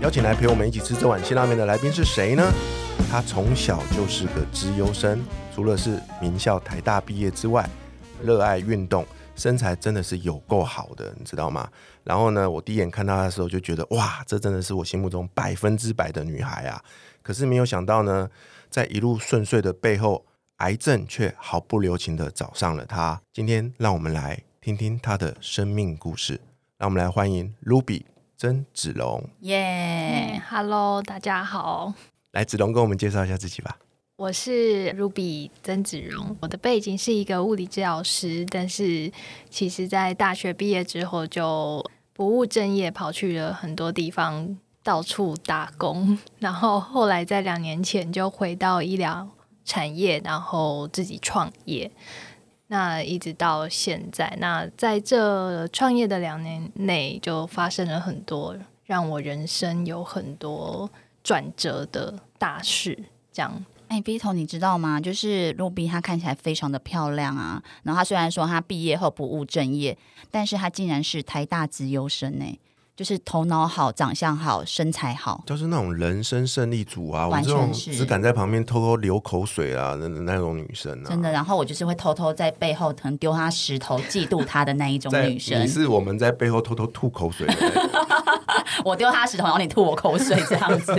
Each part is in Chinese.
邀请来陪我们一起吃这碗辛拉面的来宾是谁呢？他从小就是个资优生，除了是名校台大毕业之外，热爱运动，身材真的是有够好的，你知道吗？然后呢，我第一眼看她的时候就觉得，哇，这真的是我心目中百分之百的女孩啊！可是没有想到呢，在一路顺遂的背后，癌症却毫不留情的找上了她。今天让我们来听听她的生命故事，让我们来欢迎 Ruby。曾子龙，耶，Hello，大家好，来子龙跟我们介绍一下自己吧。我是 Ruby 曾子荣，我的背景是一个物理治疗师，但是其实在大学毕业之后就不务正业，跑去了很多地方到处打工，然后后来在两年前就回到医疗产业，然后自己创业。那一直到现在，那在这创业的两年内，就发生了很多让我人生有很多转折的大事。这样，哎，B 头，你知道吗？就是 Ruby，她看起来非常的漂亮啊。然后她虽然说她毕业后不务正业，但是她竟然是台大资优生呢。就是头脑好、长相好、身材好，就是那种人生胜利组啊！我这种只敢在旁边偷偷流口水啊那那种女生啊，真的。然后我就是会偷偷在背后可能丢她石头、嫉妒她的那一种女生。你是我们在背后偷偷吐口水的，我丢她石头，然后你吐我口水，这样子。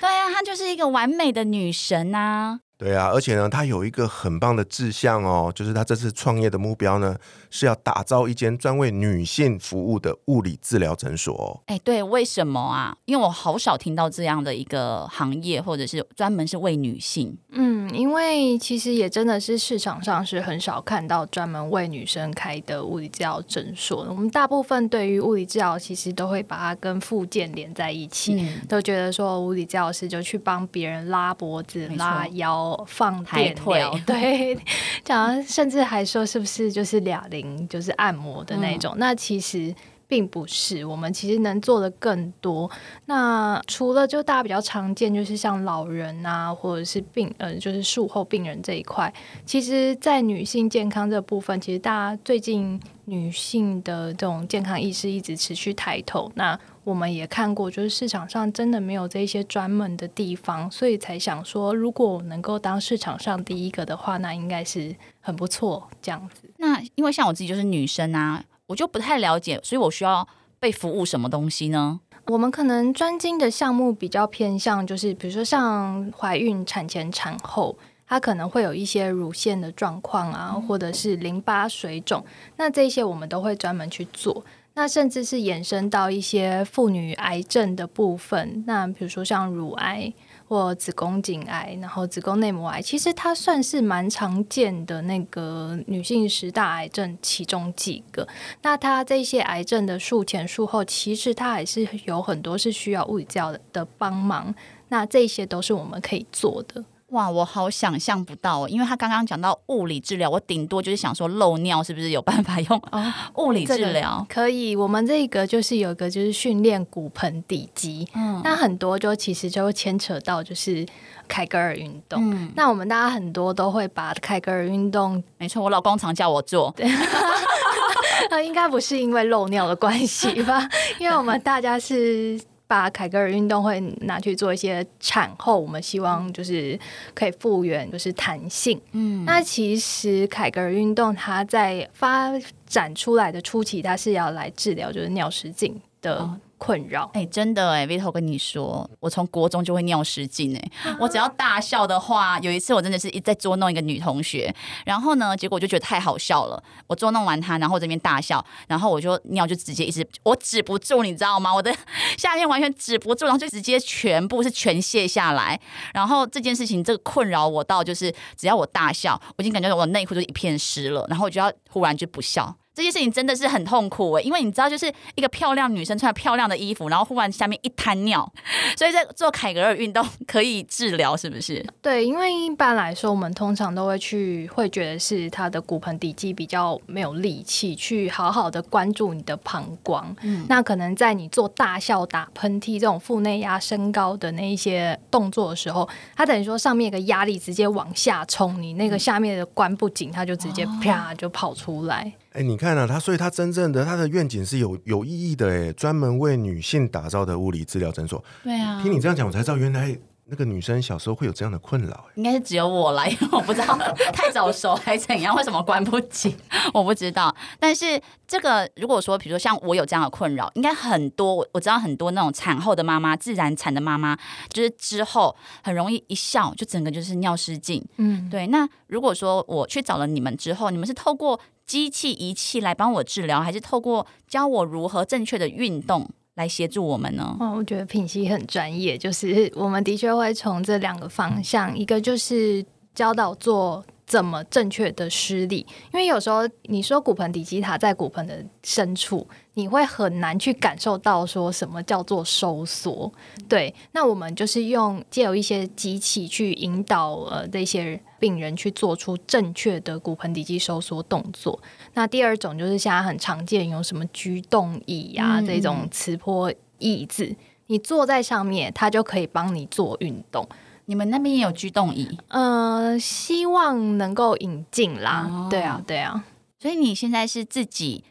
对啊，她就是一个完美的女神啊！对啊，而且呢，他有一个很棒的志向哦，就是他这次创业的目标呢，是要打造一间专为女性服务的物理治疗诊所。哎，对，为什么啊？因为我好少听到这样的一个行业，或者是专门是为女性。嗯，因为其实也真的是市场上是很少看到专门为女生开的物理治疗诊所。我们大部分对于物理治疗，其实都会把它跟附件连在一起，都觉得说物理治疗师就去帮别人拉脖子、拉腰。放电疗，对，讲甚至还说是不是就是哑铃，就是按摩的那种？那其实并不是，我们其实能做的更多。那除了就大家比较常见，就是像老人啊，或者是病，呃，就是术后病人这一块，其实，在女性健康这部分，其实大家最近女性的这种健康意识一直持续抬头。那我们也看过，就是市场上真的没有这些专门的地方，所以才想说，如果我能够当市场上第一个的话，那应该是很不错这样子。那因为像我自己就是女生啊，我就不太了解，所以我需要被服务什么东西呢？我们可能专精的项目比较偏向，就是比如说像怀孕、产前、产后，它可能会有一些乳腺的状况啊，或者是淋巴水肿，那这些我们都会专门去做。那甚至是延伸到一些妇女癌症的部分，那比如说像乳癌或子宫颈癌，然后子宫内膜癌，其实它算是蛮常见的那个女性十大癌症其中几个。那它这些癌症的术前术后，其实它还是有很多是需要物理治疗的帮忙。那这些都是我们可以做的。哇，我好想象不到，哦因为他刚刚讲到物理治疗，我顶多就是想说漏尿是不是有办法用 物理治疗？可以，我们这个就是有一个就是训练骨盆底肌，嗯，那很多就其实就会牵扯到就是凯格尔运动。嗯那我们大家很多都会把凯格尔运动，没错，我老公常叫我做，那 应该不是因为漏尿的关系吧？因为我们大家是。把凯格尔运动会拿去做一些产后，我们希望就是可以复原，就是弹性。嗯，那其实凯格尔运动它在发展出来的初期，它是要来治疗就是尿失禁的。困扰哎，真的哎，Vito 跟你说，我从国中就会尿失禁哎，我只要大笑的话，有一次我真的是一在捉弄一个女同学，然后呢，结果我就觉得太好笑了，我捉弄完她，然后我这边大笑，然后我就尿就直接一直我止不住，你知道吗？我的 下面完全止不住，然后就直接全部是全卸下来，然后这件事情这个困扰我到就是只要我大笑，我已经感觉我内裤就一片湿了，然后我就要忽然就不笑。这件事情真的是很痛苦哎，因为你知道，就是一个漂亮女生穿漂亮的衣服，然后忽然下面一滩尿，所以在做凯格尔运动可以治疗，是不是？对，因为一般来说，我们通常都会去会觉得是她的骨盆底肌比较没有力气去好好的关注你的膀胱，嗯，那可能在你做大笑、打喷嚏这种腹内压升高的那一些动作的时候，它等于说上面一个压力直接往下冲，你那个下面的关不紧，它就直接啪就跑出来。哎，你看啊，他所以他真正的他的愿景是有有意义的，哎，专门为女性打造的物理治疗诊所。对啊，听你这样讲，我才知道原来那个女生小时候会有这样的困扰。应该是只有我来，我不知道太早熟还怎样，为什么关不紧，我不知道。但是这个如果说，比如说像我有这样的困扰，应该很多，我知道很多那种产后的妈妈、自然产的妈妈，就是之后很容易一笑就整个就是尿失禁。嗯，对。那如果说我去找了你们之后，你们是透过机器仪器来帮我治疗，还是透过教我如何正确的运动来协助我们呢？哦，我觉得品熙很专业，就是我们的确会从这两个方向，一个就是教导做。怎么正确的施力？因为有时候你说骨盆底肌它在骨盆的深处，你会很难去感受到说什么叫做收缩。对，那我们就是用借由一些机器去引导呃这些病人去做出正确的骨盆底肌收缩动作。那第二种就是现在很常见有什么居动椅呀这种磁波椅子，你坐在上面，它就可以帮你做运动。你们那边也有居动椅？呃，希望能够引进啦。对啊，对啊。所以你现在是自己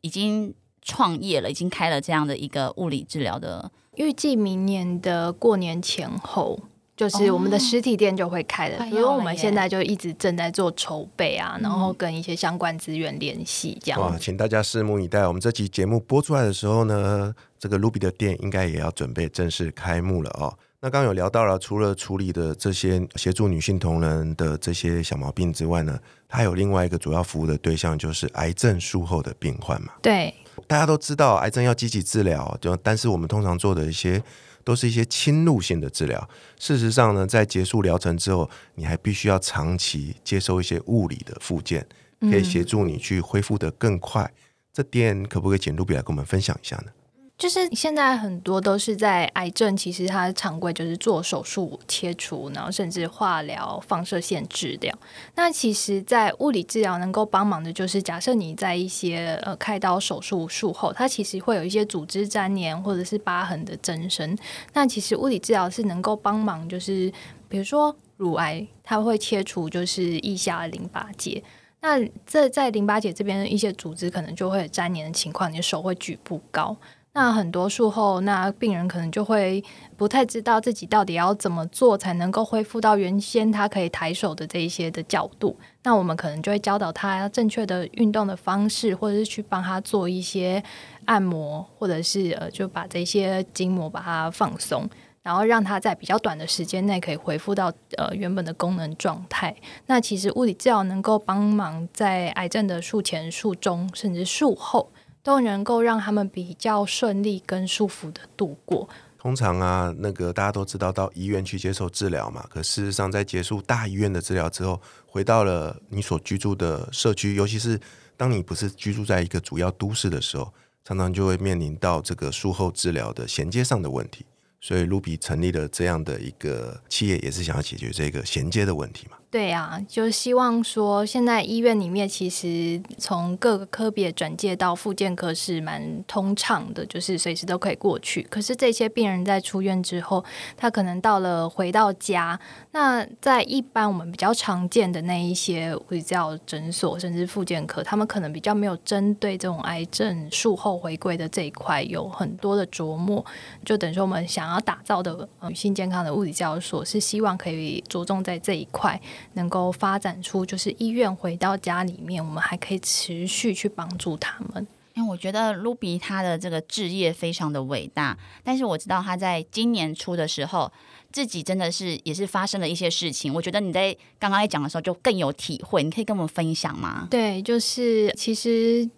已经创业了，已经开了这样的一个物理治疗的。预计明年的过年前后，就是我们的实体店就会开了。所以我们现在就一直正在做筹备啊，然后跟一些相关资源联系，这样。哇，请大家拭目以待。我们这期节目播出来的时候呢，这个 Ruby 的店应该也要准备正式开幕了哦。那刚刚有聊到了，除了处理的这些协助女性同仁的这些小毛病之外呢，它有另外一个主要服务的对象，就是癌症术后的病患嘛。对，大家都知道癌症要积极治疗，就但是我们通常做的一些都是一些侵入性的治疗。事实上呢，在结束疗程之后，你还必须要长期接受一些物理的复健，可以协助你去恢复的更快。这点可不可以简露比来跟我们分享一下呢？就是现在很多都是在癌症，其实它常规就是做手术切除，然后甚至化疗、放射线治疗。那其实，在物理治疗能够帮忙的，就是假设你在一些呃开刀手术术后，它其实会有一些组织粘连或者是疤痕的增生。那其实物理治疗是能够帮忙，就是比如说乳癌，它会切除就是腋下的淋巴结。那这在淋巴结这边一些组织可能就会粘连的情况，你的手会举不高。那很多术后，那病人可能就会不太知道自己到底要怎么做才能够恢复到原先他可以抬手的这一些的角度。那我们可能就会教导他正确的运动的方式，或者是去帮他做一些按摩，或者是呃就把这些筋膜把它放松，然后让他在比较短的时间内可以恢复到呃原本的功能状态。那其实物理治疗能够帮忙在癌症的术前、术中，甚至术后。都能够让他们比较顺利跟舒服的度过。通常啊，那个大家都知道到医院去接受治疗嘛。可事实上，在结束大医院的治疗之后，回到了你所居住的社区，尤其是当你不是居住在一个主要都市的时候，常常就会面临到这个术后治疗的衔接上的问题。所以，卢比成立了这样的一个企业，也是想要解决这个衔接的问题嘛。对啊，就希望说，现在医院里面其实从各个科别转介到复健科是蛮通畅的，就是随时都可以过去。可是这些病人在出院之后，他可能到了回到家，那在一般我们比较常见的那一些物理治疗诊所，甚至复健科，他们可能比较没有针对这种癌症术后回归的这一块有很多的琢磨。就等于说，我们想要打造的女性健康的物理治疗所，是希望可以着重在这一块。能够发展出就是医院回到家里面，我们还可以持续去帮助他们。因为我觉得 Ruby 他的这个置业非常的伟大，但是我知道他在今年初的时候，自己真的是也是发生了一些事情。我觉得你在刚刚在讲的时候就更有体会，你可以跟我们分享吗？对，就是其实。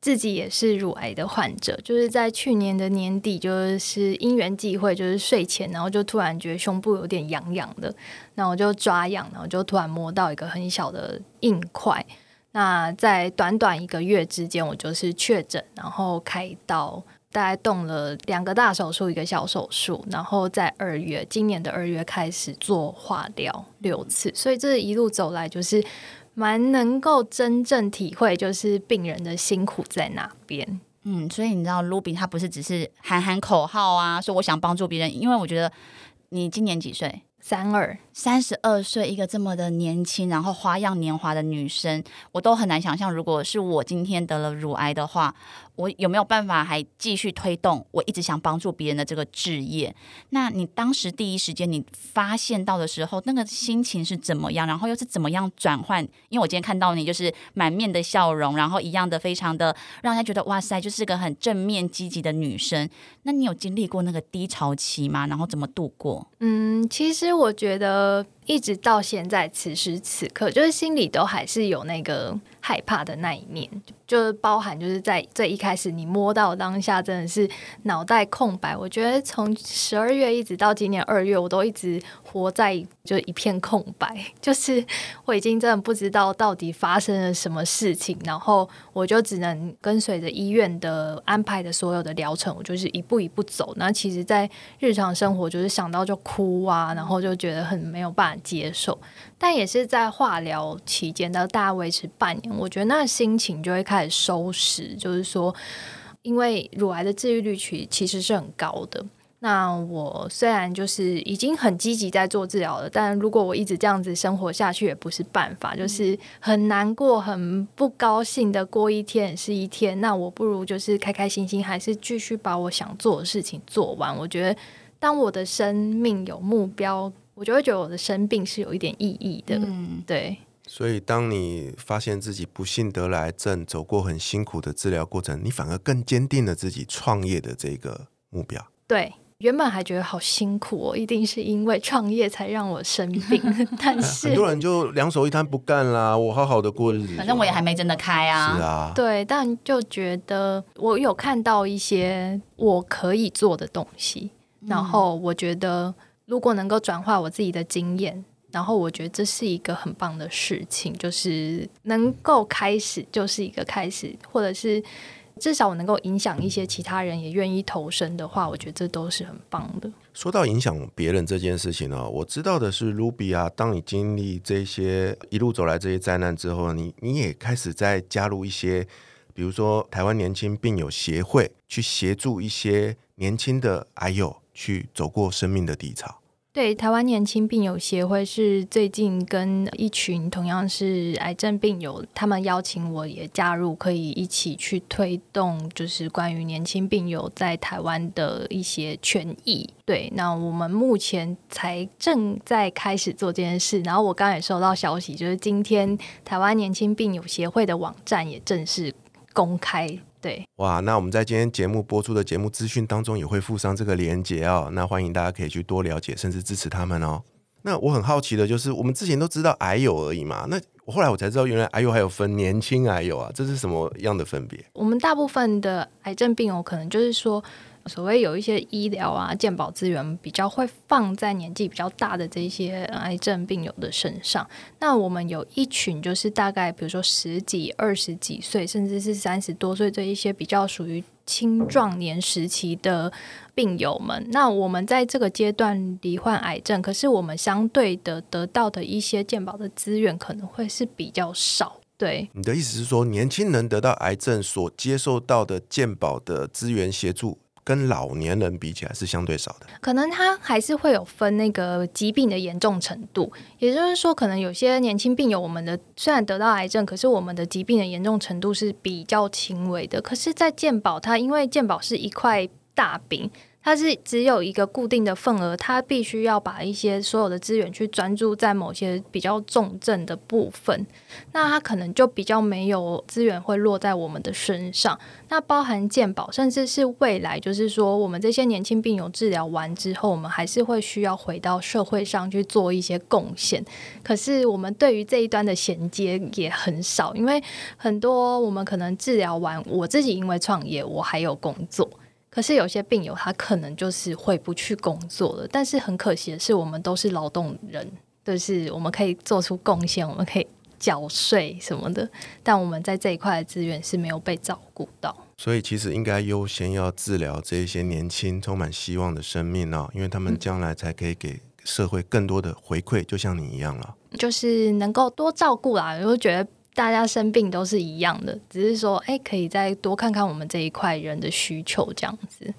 自己也是乳癌的患者，就是在去年的年底，就是因缘际会，就是睡前，然后就突然觉得胸部有点痒痒的，那我就抓痒，然后就突然摸到一个很小的硬块。那在短短一个月之间，我就是确诊，然后开刀，大概动了两个大手术，一个小手术，然后在二月，今年的二月开始做化疗六次，所以这一路走来就是蛮能够真正体会，就是病人的辛苦在哪边。嗯，所以你知道，Ruby 他不是只是喊喊口号啊，说我想帮助别人，因为我觉得你今年几岁？三二三十二岁，一个这么的年轻，然后花样年华的女生，我都很难想象，如果是我今天得了乳癌的话。我有没有办法还继续推动我一直想帮助别人的这个志业？那你当时第一时间你发现到的时候，那个心情是怎么样？然后又是怎么样转换？因为我今天看到你就是满面的笑容，然后一样的非常的让人家觉得哇塞，就是个很正面积极的女生。那你有经历过那个低潮期吗？然后怎么度过？嗯，其实我觉得一直到现在此时此刻，就是心里都还是有那个害怕的那一面。就是包含，就是在最一开始，你摸到当下真的是脑袋空白。我觉得从十二月一直到今年二月，我都一直活在就一片空白，就是我已经真的不知道到底发生了什么事情，然后我就只能跟随着医院的安排的所有的疗程，我就是一步一步走。那其实，在日常生活就是想到就哭啊，然后就觉得很没有办法接受。但也是在化疗期间，到大概维持半年，我觉得那心情就会开始收拾。就是说，因为乳癌的治愈率其其实是很高的。那我虽然就是已经很积极在做治疗了，但如果我一直这样子生活下去也不是办法，就是很难过、很不高兴的过一天是一天。那我不如就是开开心心，还是继续把我想做的事情做完。我觉得，当我的生命有目标。我就会觉得我的生病是有一点意义的，嗯，对。所以，当你发现自己不幸得了癌症，走过很辛苦的治疗过程，你反而更坚定了自己创业的这个目标。对，原本还觉得好辛苦哦，一定是因为创业才让我生病。但是很多人就两手一摊不干啦，我好好的过日子。反正我也还没真的开啊。是啊。对，但就觉得我有看到一些我可以做的东西，然后我觉得。如果能够转化我自己的经验，然后我觉得这是一个很棒的事情，就是能够开始就是一个开始，或者是至少我能够影响一些其他人也愿意投身的话，我觉得这都是很棒的。说到影响别人这件事情呢，我知道的是，Ruby 啊，当你经历这些一路走来这些灾难之后，你你也开始在加入一些，比如说台湾年轻病友协会，去协助一些年轻的癌友。去走过生命的低潮。对，台湾年轻病友协会是最近跟一群同样是癌症病友，他们邀请我也加入，可以一起去推动，就是关于年轻病友在台湾的一些权益。对，那我们目前才正在开始做这件事。然后我刚也收到消息，就是今天台湾年轻病友协会的网站也正式公开。对，哇，那我们在今天节目播出的节目资讯当中也会附上这个连接哦，那欢迎大家可以去多了解，甚至支持他们哦。那我很好奇的就是，我们之前都知道癌友而已嘛，那我后来我才知道，原来癌友还有分年轻癌友啊，这是什么样的分别？我们大部分的癌症病友可能就是说。所谓有一些医疗啊、健保资源比较会放在年纪比较大的这些癌症病友的身上。那我们有一群就是大概比如说十几、二十几岁，甚至是三十多岁这一些比较属于青壮年时期的病友们。那我们在这个阶段罹患癌症，可是我们相对的得到的一些健保的资源可能会是比较少。对，你的意思是说，年轻人得到癌症所接受到的健保的资源协助？跟老年人比起来是相对少的，可能他还是会有分那个疾病的严重程度，也就是说，可能有些年轻病友，我们的虽然得到癌症，可是我们的疾病的严重程度是比较轻微的。可是，在健保，它因为健保是一块大饼。它是只有一个固定的份额，它必须要把一些所有的资源去专注在某些比较重症的部分，那它可能就比较没有资源会落在我们的身上。那包含健保，甚至是未来，就是说我们这些年轻病友治疗完之后，我们还是会需要回到社会上去做一些贡献。可是我们对于这一端的衔接也很少，因为很多我们可能治疗完，我自己因为创业，我还有工作。可是有些病友他可能就是回不去工作了，但是很可惜的是，我们都是劳动人，就是我们可以做出贡献，我们可以缴税什么的，但我们在这一块的资源是没有被照顾到。所以其实应该优先要治疗这一些年轻、充满希望的生命哦，因为他们将来才可以给社会更多的回馈，就像你一样了。就是能够多照顾啦，我就觉得大家生病都是一样的，只是说，哎，可以再多看看我们这一块人的需求这样子。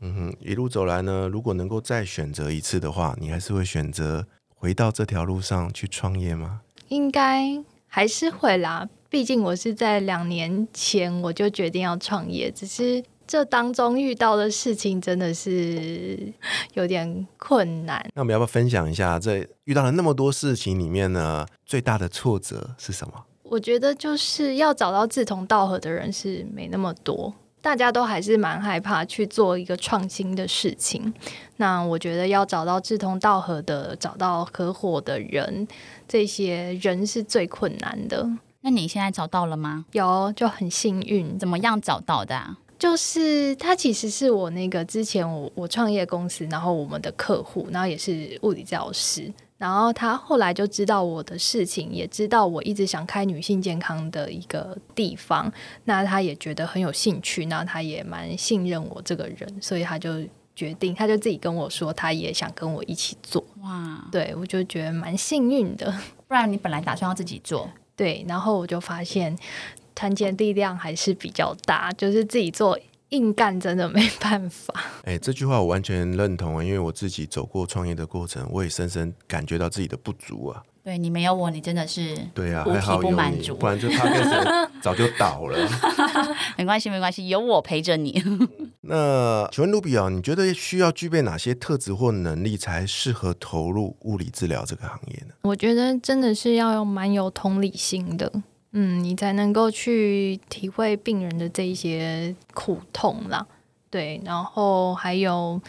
嗯哼，一路走来呢，如果能够再选择一次的话，你还是会选择回到这条路上去创业吗？应该还是会啦，毕竟我是在两年前我就决定要创业，只是这当中遇到的事情真的是有点困难。那我们要不要分享一下，在遇到了那么多事情里面呢，最大的挫折是什么？我觉得就是要找到志同道合的人是没那么多，大家都还是蛮害怕去做一个创新的事情。那我觉得要找到志同道合的、找到合伙的人，这些人是最困难的。那你现在找到了吗？有，就很幸运。怎么样找到的啊？就是他其实是我那个之前我我创业公司，然后我们的客户，然后也是物理治疗师，然后他后来就知道我的事情，也知道我一直想开女性健康的一个地方，那他也觉得很有兴趣，那他也蛮信任我这个人，所以他就决定，他就自己跟我说，他也想跟我一起做。哇，对我就觉得蛮幸运的。不然你本来打算要自己做，对，然后我就发现团结力量还是比较大，就是自己做硬干真的没办法。哎，这句话我完全认同啊，因为我自己走过创业的过程，我也深深感觉到自己的不足啊。对你没有我，你真的是对啊，还好有你，不满足不然就他变成 早就倒了。没关系，没关系，有我陪着你。那请问卢比啊，你觉得需要具备哪些特质或能力才适合投入物理治疗这个行业呢？我觉得真的是要有蛮有同理心的，嗯，你才能够去体会病人的这一些苦痛啦。对，然后还有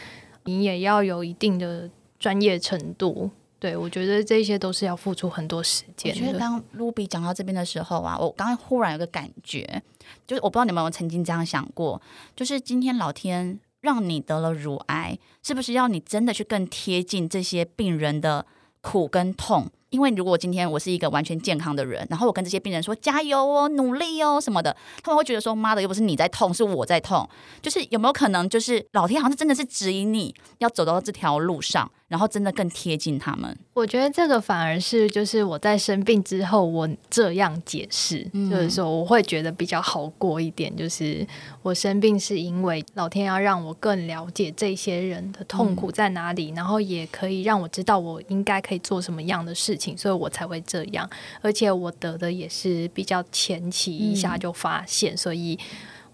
你也要有一定的专业程度。对，我觉得这些都是要付出很多时间的。觉得刚 Ruby 讲到这边的时候啊，我刚刚忽然有个感觉，就是我不知道你们有没有曾经这样想过，就是今天老天让你得了乳癌，是不是要你真的去更贴近这些病人的苦跟痛？因为如果今天我是一个完全健康的人，然后我跟这些病人说加油哦、努力哦什么的，他们会觉得说妈的，又不是你在痛，是我在痛。就是有没有可能，就是老天好像真的是指引你要走到这条路上，然后真的更贴近他们？我觉得这个反而是就是我在生病之后，我这样解释，嗯就是说我会觉得比较好过一点。就是我生病是因为老天要让我更了解这些人的痛苦在哪里，然后也可以让我知道我应该可以做什么样的事情，所以我才会这样。而且我得的也是比较前期一下就发现，所以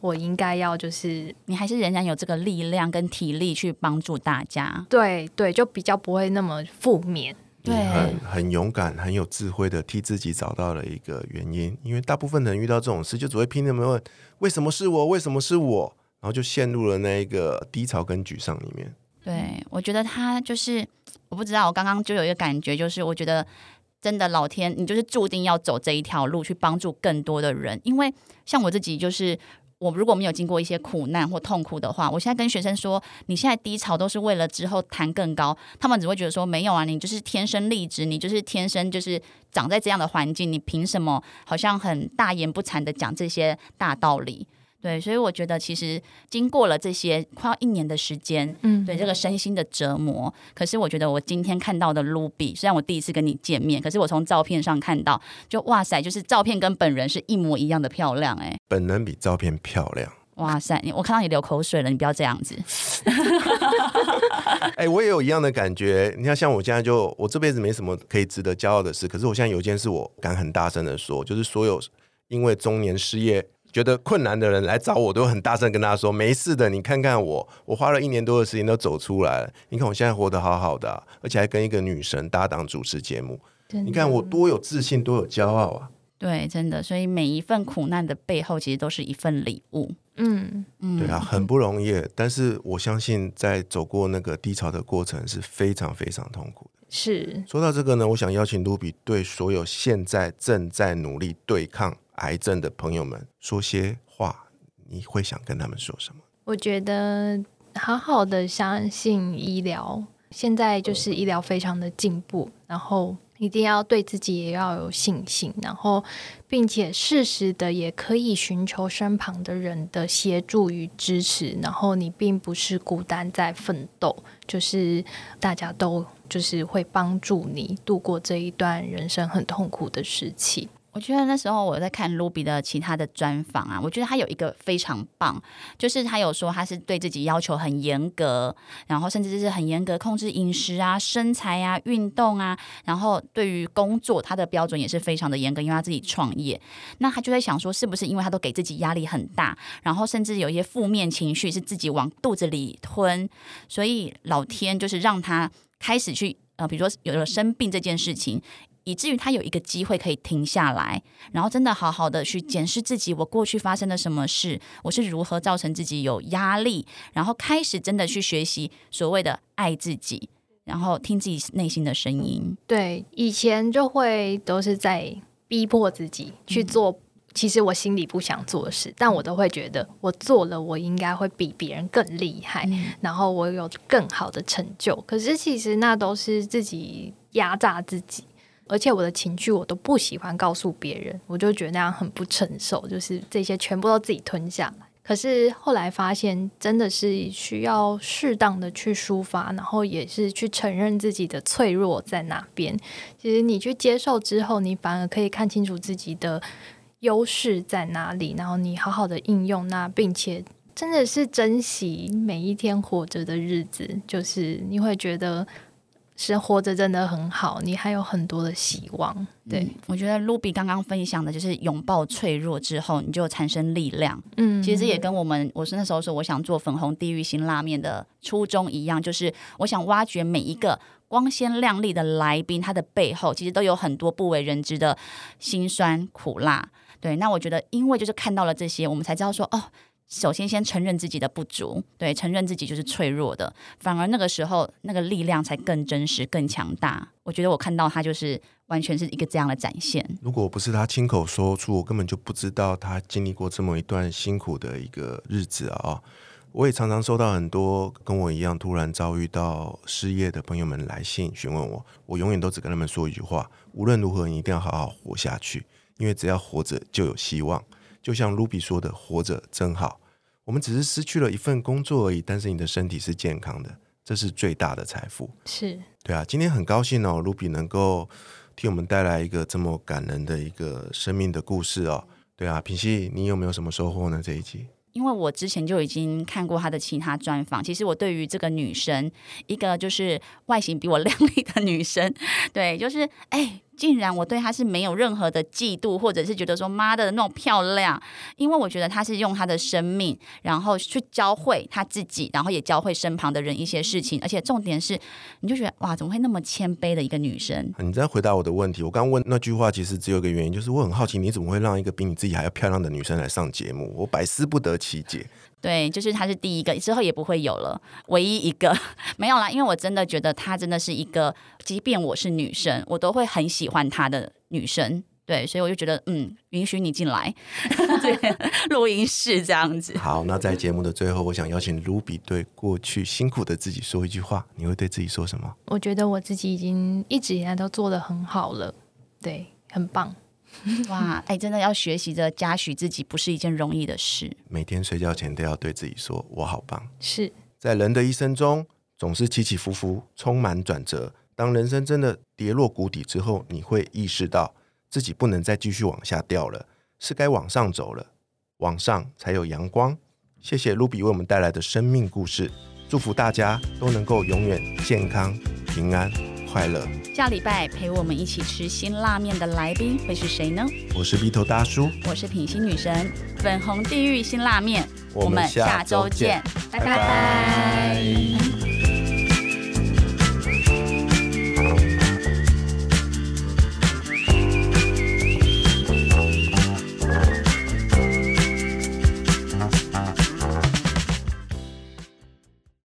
我应该要就是你还是仍然有这个力量跟体力去帮助大家。对对，就比较不会那么负面。对很很勇敢、很有智慧的替自己找到了一个原因，因为大部分人遇到这种事，就只会拼命地问为什么是我，为什么是我，然后就陷入了那一个低潮跟沮丧里面。对，我觉得他就是，我不知道，我刚刚就有一个感觉，就是我觉得真的老天，你就是注定要走这一条路，去帮助更多的人。因为像我自己，就是我如果没有经过一些苦难或痛苦的话，我现在跟学生说，你现在低潮都是为了之后弹更高，他们只会觉得说没有啊，你就是天生丽质，你就是天生就是长在这样的环境，你凭什么好像很大言不惭的讲这些大道理？对，所以我觉得其实经过了这些快要一年的时间，嗯，对这个身心的折磨。可是我觉得我今天看到的 Ruby，虽然我第一次跟你见面，可是我从照片上看到，就哇塞，就是照片跟本人是一模一样的漂亮哎、本人比照片漂亮。哇塞，你我看到你流口水了，你不要这样子。哎、我也有一样的感觉。你看，像我现在就我这辈子没什么可以值得骄傲的事，可是我现在有一件事我敢很大声的说，就是所有因为中年失业。觉得困难的人来找我，都很大声跟他说：“没事的，你看看我，我花了一年多的时间都走出来了。你看我现在活得好好的啊、而且还跟一个女神搭档主持节目。你看我多有自信，多有骄傲啊！对，真的，所以每一份苦难的背后，其实都是一份礼物。嗯，嗯，对啊，很不容易。但是我相信，在走过那个低潮的过程是非常非常痛苦的。是说到这个呢，我想邀请卢比对所有现在正在努力对抗癌症的朋友们说些话，你会想跟他们说什么？我觉得好好的相信医疗，现在就是医疗非常的进步，然后一定要对自己也要有信心，然后并且适时的也可以寻求身旁的人的协助与支持，然后你并不是孤单在奋斗，就是大家都就是会帮助你度过这一段人生很痛苦的时期。我觉得那时候我在看卢比的其他的专访啊，我觉得他有一个非常棒，就是他有说他是对自己要求很严格，然后甚至就是很严格控制饮食啊、身材啊、运动啊，然后对于工作他的标准也是非常的严格，因为他自己创业，那他就在想说，是不是因为他都给自己压力很大，然后甚至有一些负面情绪是自己往肚子里吞，所以老天就是让他开始去呃，比如说有了生病这件事情。以至于他有一个机会可以停下来，然后真的好好的去检视自己，我过去发生了什么事，我是如何造成自己有压力，然后开始真的去学习所谓的爱自己，然后听自己内心的声音。对，以前就会都是在逼迫自己去做，其实我心里不想做的事，但我都会觉得我做了，我应该会比别人更厉害，然后我有更好的成就。可是其实那都是自己压榨自己。而且我的情绪我都不喜欢告诉别人，我就觉得那样很不成熟，就是这些全部都自己吞下来。可是后来发现，真的是需要适当的去抒发，然后也是去承认自己的脆弱在哪边。其实你去接受之后，你反而可以看清楚自己的优势在哪里，然后你好好的应用那，并且真的是珍惜每一天活着的日子，就是你会觉得。是活着真的很好，你还有很多的希望。对我觉得卢比刚刚分享的就是拥抱脆弱之后，你就产生力量。嗯，其实也跟我们我是那时候说我想做粉红地狱型拉面的初衷一样，就是我想挖掘每一个光鲜亮丽的来宾，他的背后其实都有很多不为人知的辛酸苦辣。对，那我觉得因为就是看到了这些，我们才知道说哦。首先，先承认自己的不足，对，承认自己就是脆弱的，反而那个时候那个力量才更真实、更强大。我觉得我看到他就是完全是一个这样的展现。如果不是他亲口说出，我根本就不知道他经历过这么一段辛苦的一个日子啊！我也常常收到很多跟我一样突然遭遇到失业的朋友们来信询问我，我永远都只跟他们说一句话：无论如何，你一定要好好活下去，因为只要活着就有希望。就像卢比说的：“活着真好。”我们只是失去了一份工作而已，但是你的身体是健康的，这是最大的财富。是对啊，今天很高兴哦，卢比能够替我们带来一个这么感人的一个生命的故事哦。对啊，品熙，你有没有什么收获呢？这一集？因为我之前就已经看过她的其他专访，其实我对于这个女生，一个就是外形比我靓丽的女生，对，就是哎。竟然我对她是没有任何的嫉妒，或者是觉得说妈的那种漂亮，因为我觉得她是用她的生命，然后去教会她自己，然后也教会身旁的人一些事情，而且重点是，你就觉得哇，怎么会那么谦卑的一个女生？你在回答我的问题，我刚问那句话，其实只有一个原因，就是我很好奇，你怎么会让一个比你自己还要漂亮的女生来上节目？我百思不得其解。对，就是她是第一个，之后也不会有了，唯一一个 没有啦，因为我真的觉得她真的是一个，即便我是女生，我都会很喜欢她的女生。对，所以我就觉得，嗯，允许你进来，对，录音室这样子。好，那在节目的最后，我想邀请卢比对过去辛苦的自己说一句话，你会对自己说什么？我觉得我自己已经一直以来都做的很好了，对，很棒。哇，哎，真的要学习着嘉许自己，不是一件容易的事。每天睡觉前都要对自己说：“我好棒。”是在人的一生中，总是起起伏伏，充满转折。当人生真的跌落谷底之后，你会意识到自己不能再继续往下掉了，是该往上走了。往上才有阳光。谢谢卢比为我们带来的生命故事，祝福大家都能够永远健康平安。快乐。下礼拜陪我们一起吃辛辣面的来宾会是谁呢？我是鼻头大叔，我是品心女神，粉红地狱辛辣面，我们下周见，拜拜。